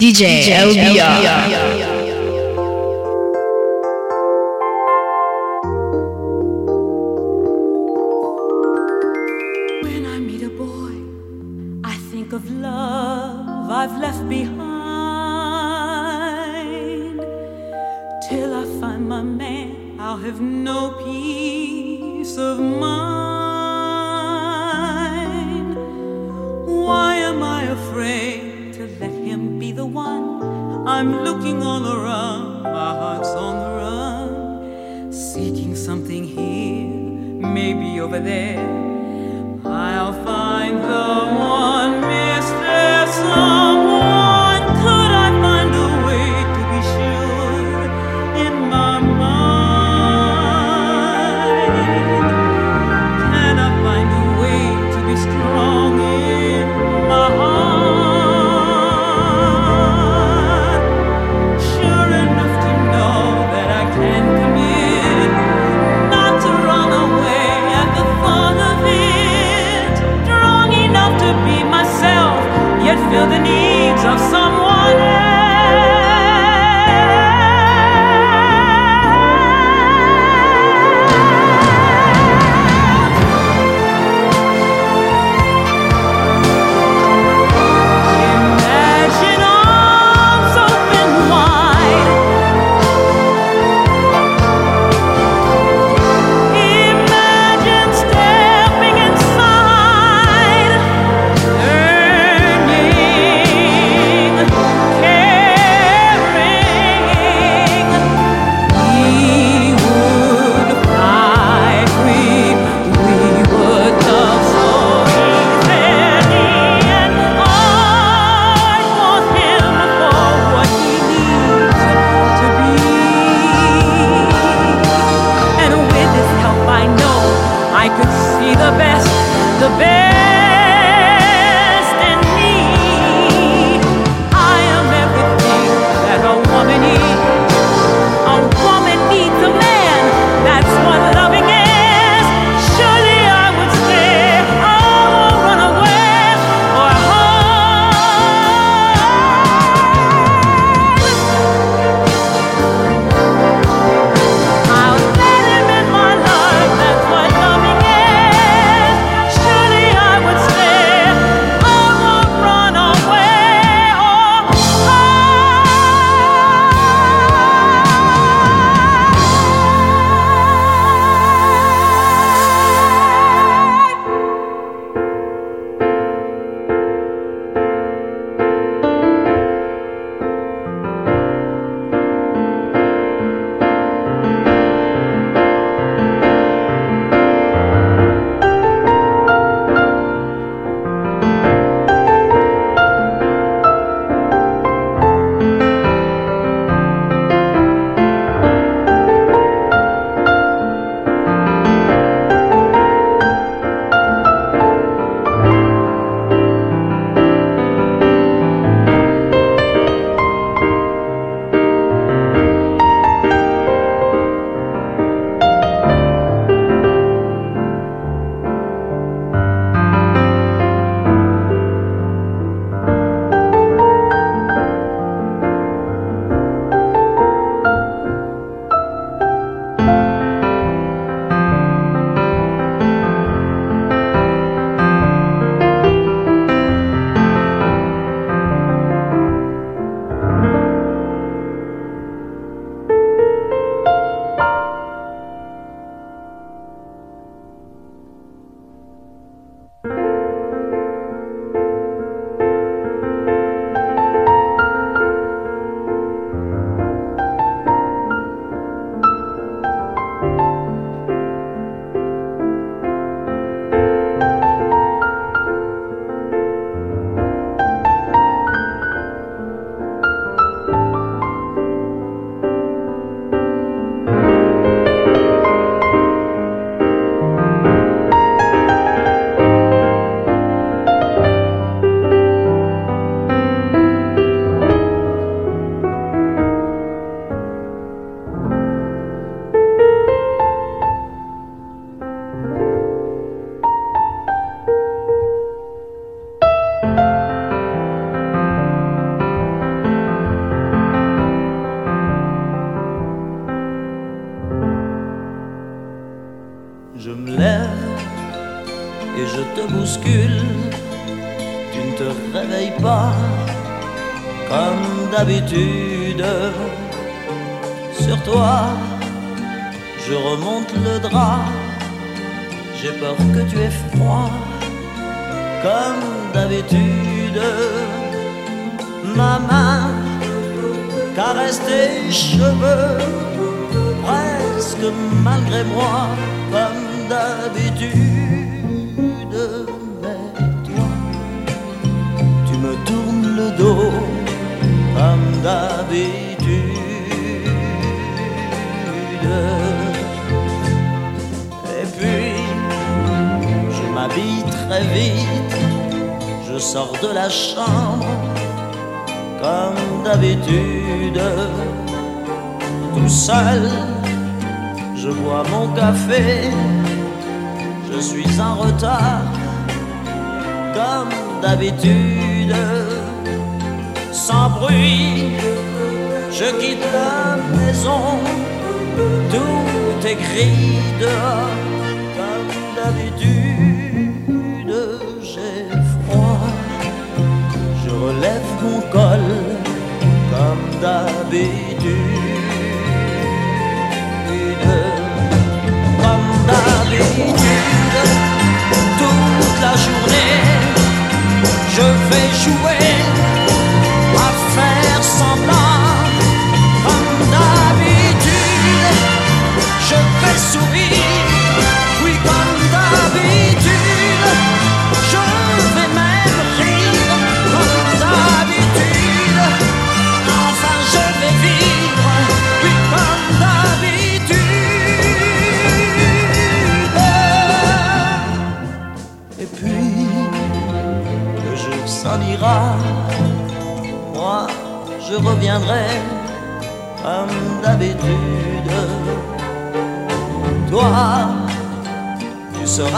DJ, LBR. When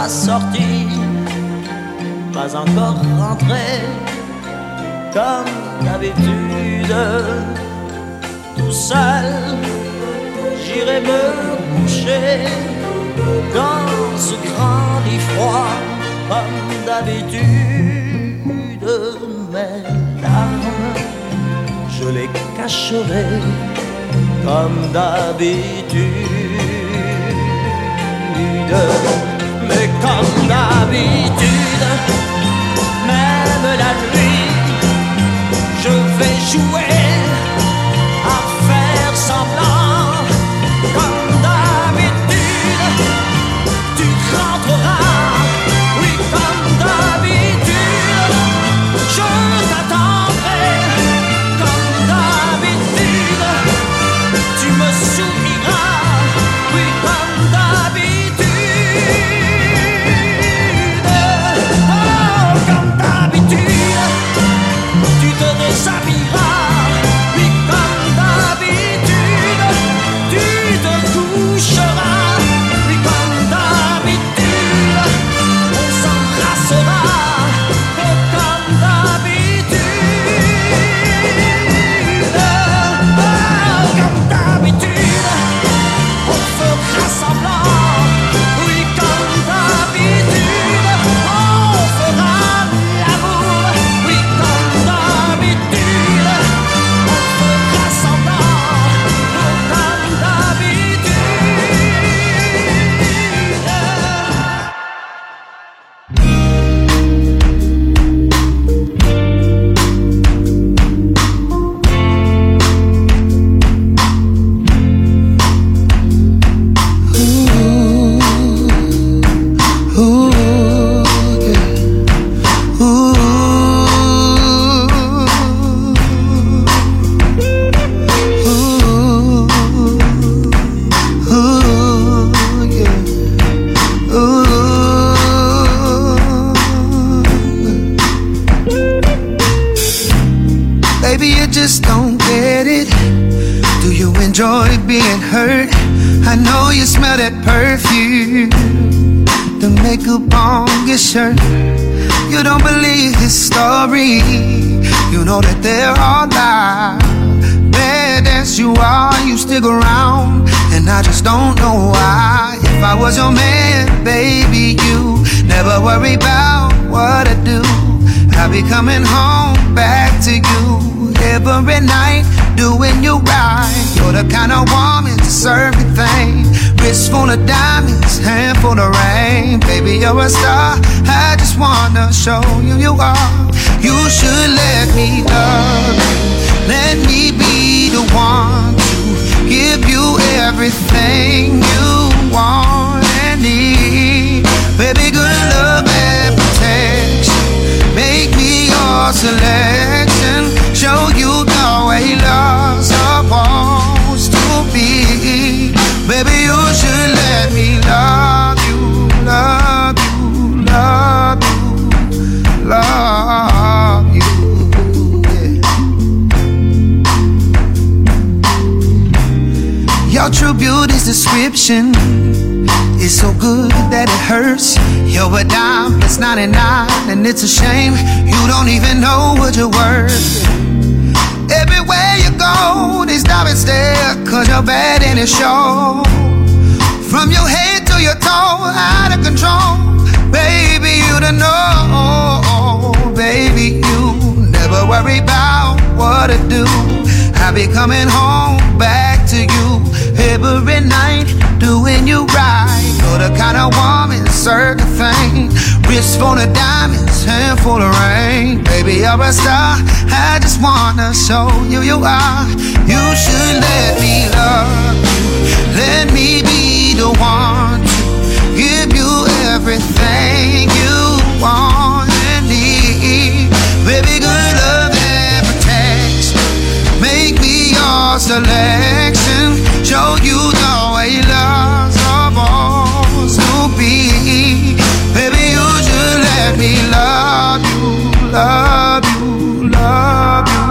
pas sorti, pas encore rentré, comme d'habitude. Tout seul, j'irai me coucher dans ce grand lit froid, comme d'habitude. Mes larmes, je les cacherai comme d'habitude comme d'habitude. Même la nuit, je vais jouer. You're bad and it shows. From your head to your toe, out of control. Baby, you don't know. Baby, you never worry about what to do. I'll be coming home back to you every night, doing you right. You're the kind of woman, certain thing. Wrist full of diamonds, hand full of rain. Baby, you're a star. I just wanna show you you are. You should let me love you. Let me be the one to give you everything you want and need. Baby, good love and protection. Make me your selection. Show you the way love's supposed to be. Let me love you, love you, love you.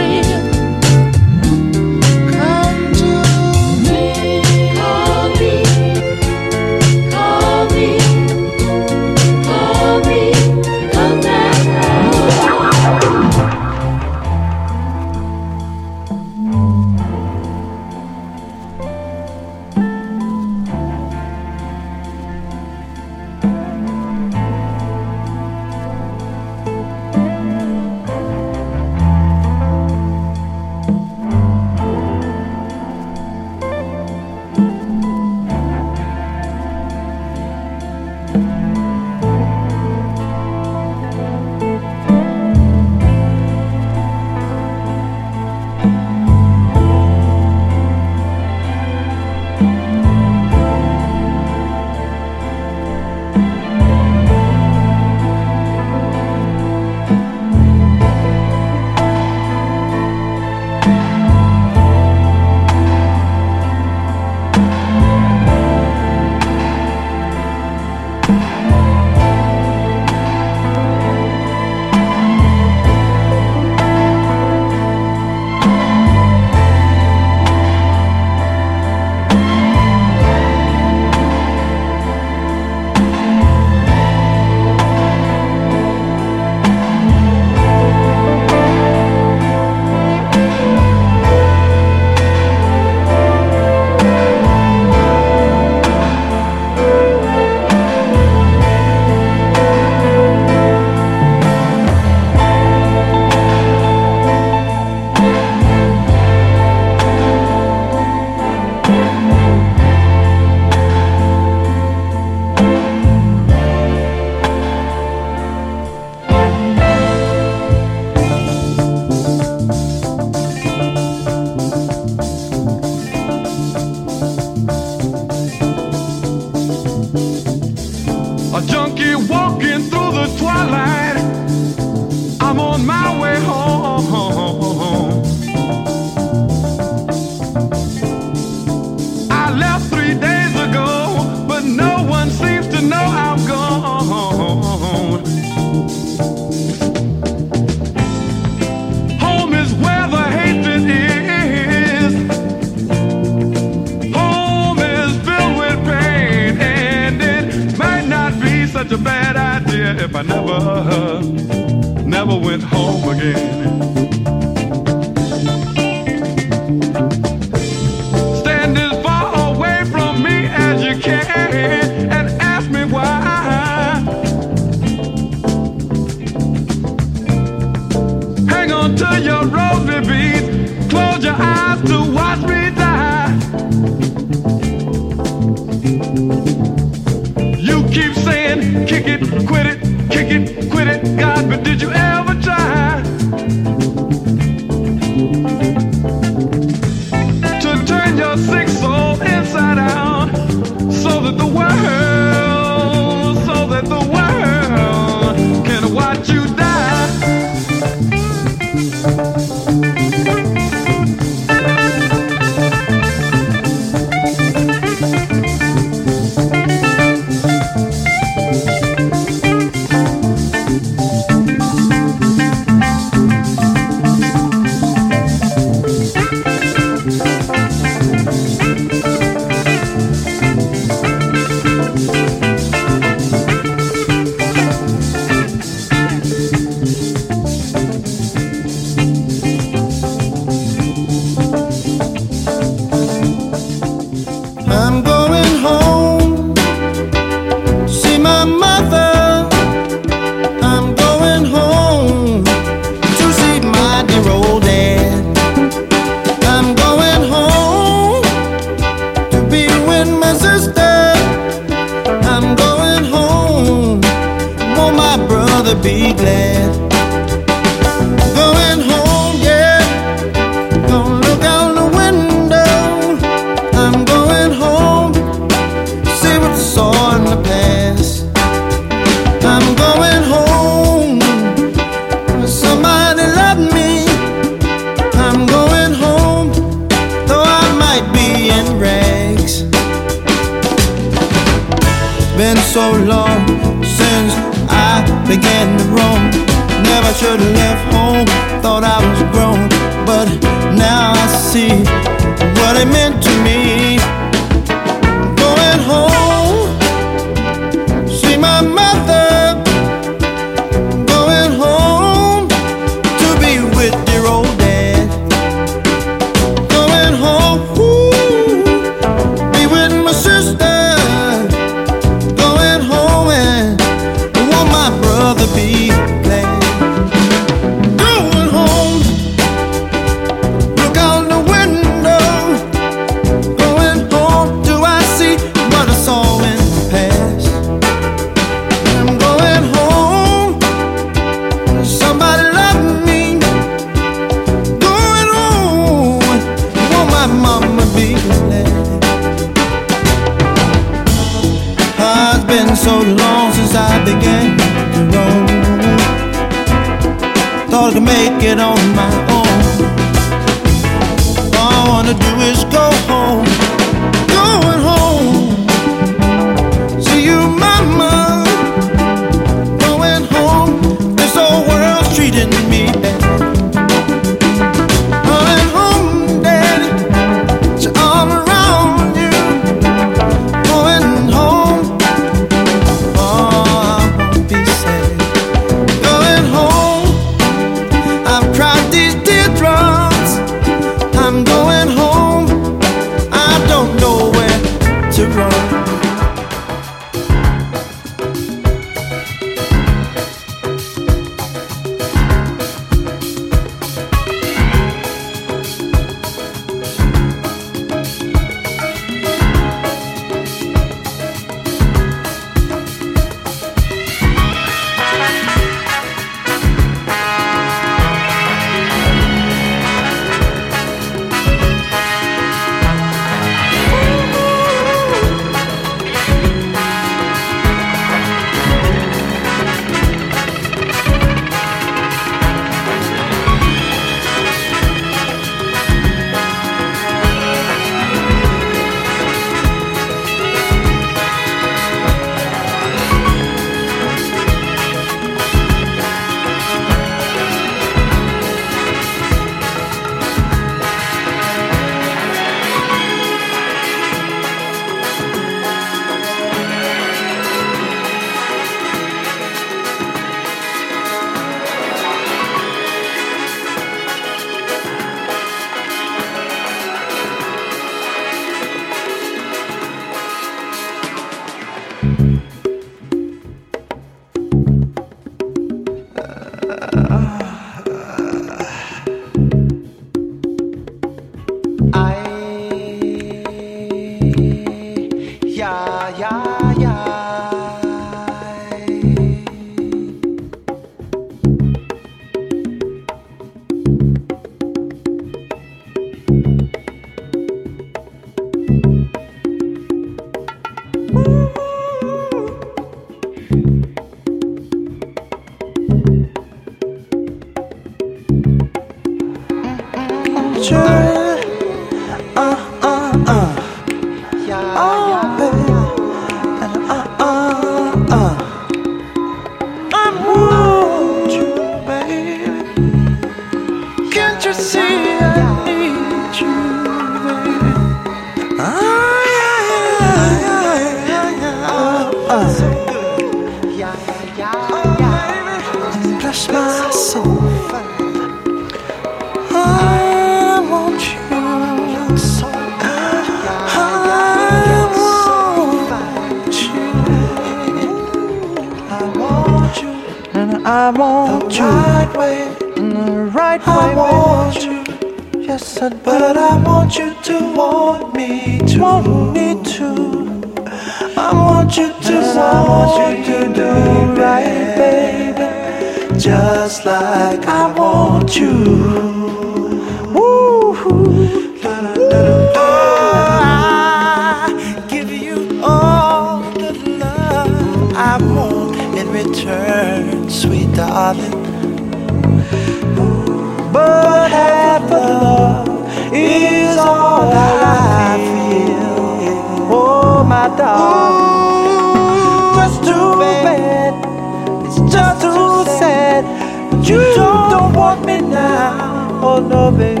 don't want me now, oh no, baby.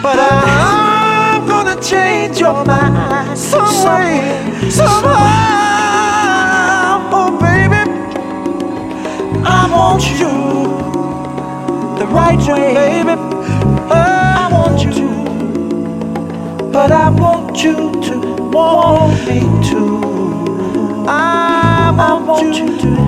But I'm gonna change your mind some way, somehow, oh baby. I want you the right way, baby. I want you, but I want you to want me too. I want you to.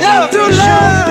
yeah, to love.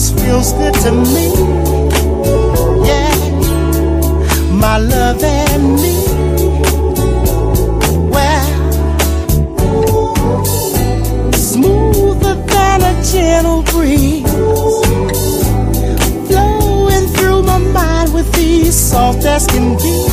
peace feels good to me. Yeah, my love and me. Well, smoother than a gentle breeze, flowing through my mind with ease, soft as can be.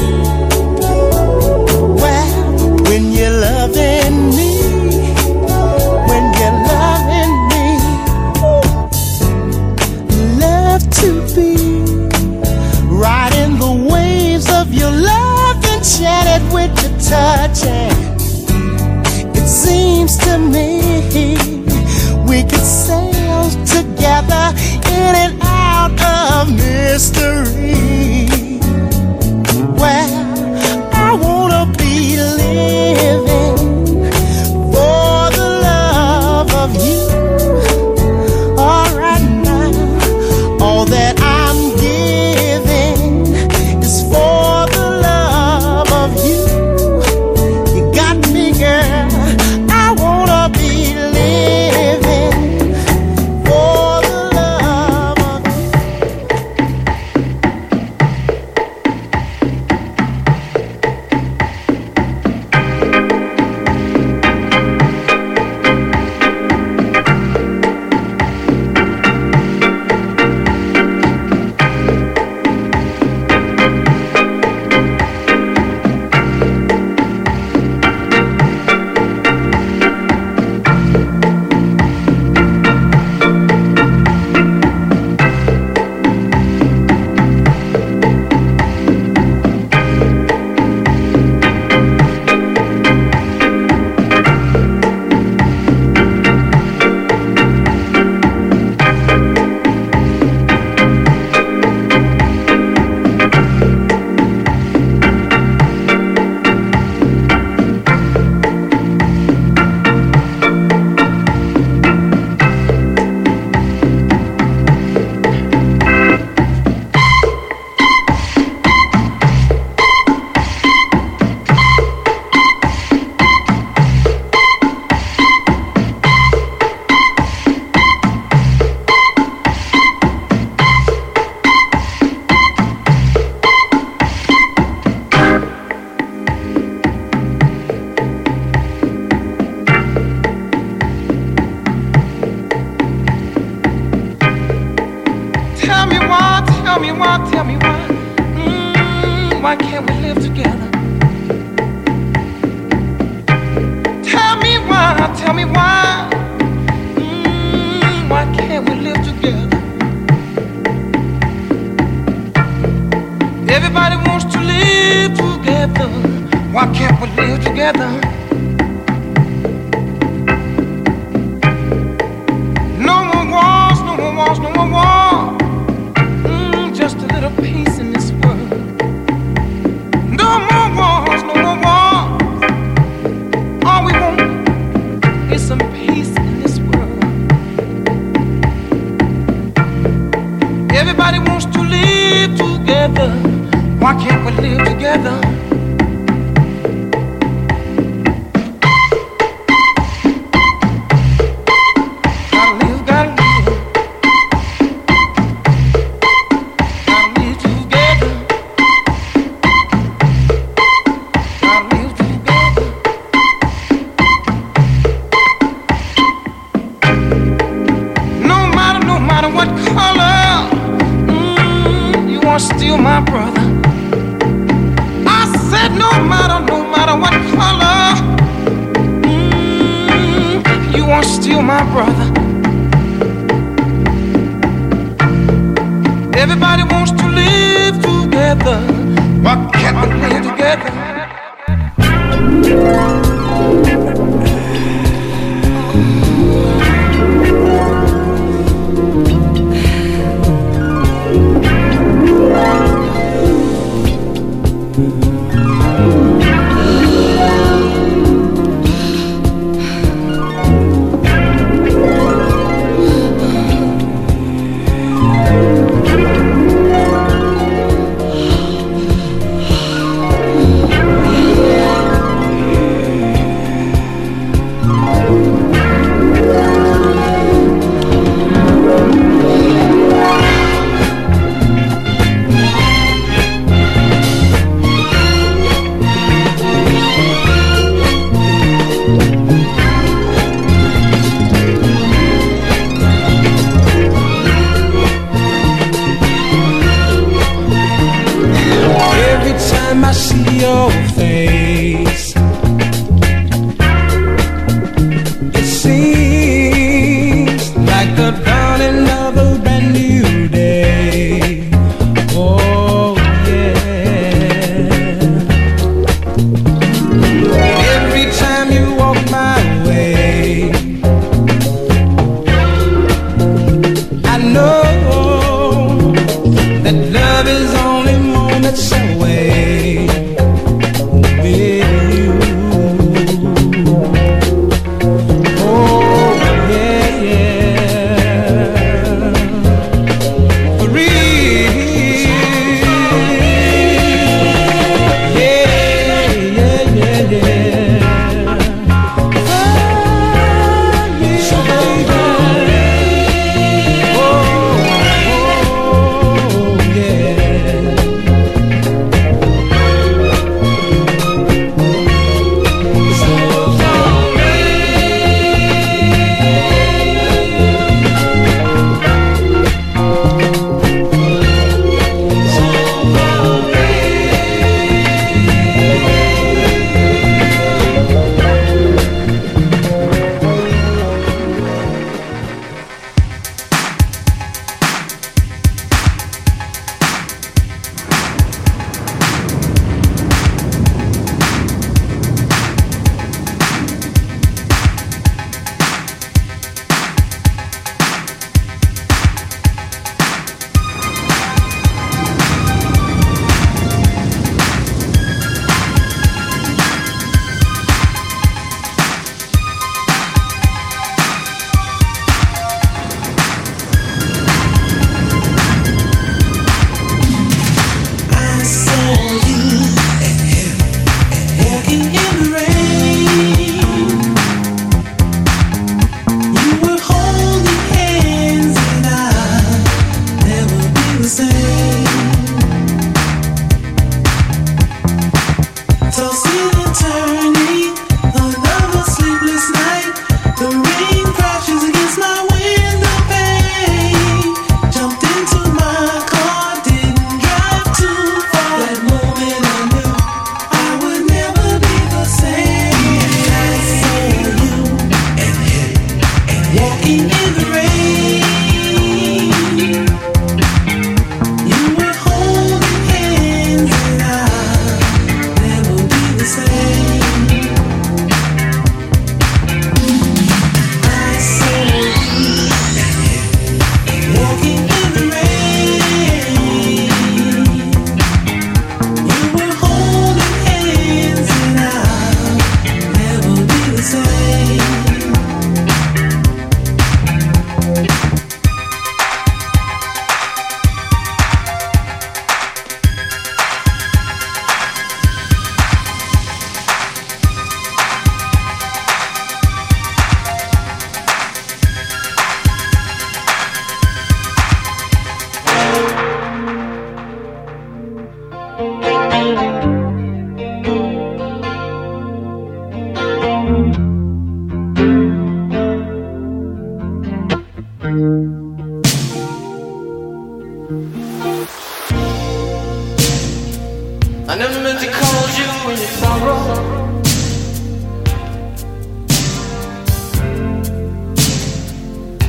I never meant to call you when it's all.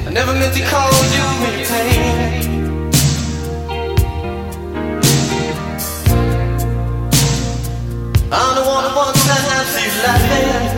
I never meant to call you when you're pain. I'm the one who wants to have you laughing.